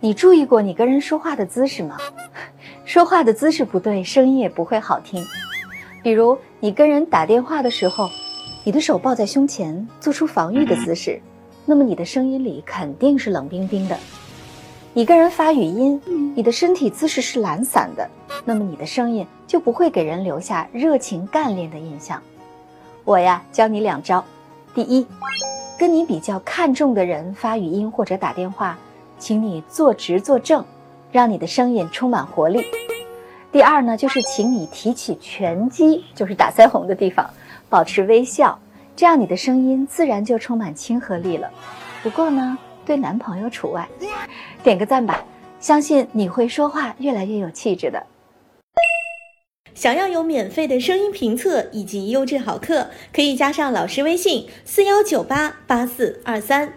你注意过你跟人说话的姿势吗？说话的姿势不对，声音也不会好听。比如你跟人打电话的时候，你的手抱在胸前，做出防御的姿势，那么你的声音里肯定是冷冰冰的。你跟人发语音，你的身体姿势是懒散的，那么你的声音就不会给人留下热情干练的印象。我呀，教你两招。第一，跟你比较看重的人发语音或者打电话。请你坐直坐正，让你的声音充满活力。第二呢，就是请你提起拳击，就是打腮红的地方，保持微笑，这样你的声音自然就充满亲和力了。不过呢，对男朋友除外。点个赞吧，相信你会说话越来越有气质的。想要有免费的声音评测以及优质好课，可以加上老师微信：四幺九八八四二三。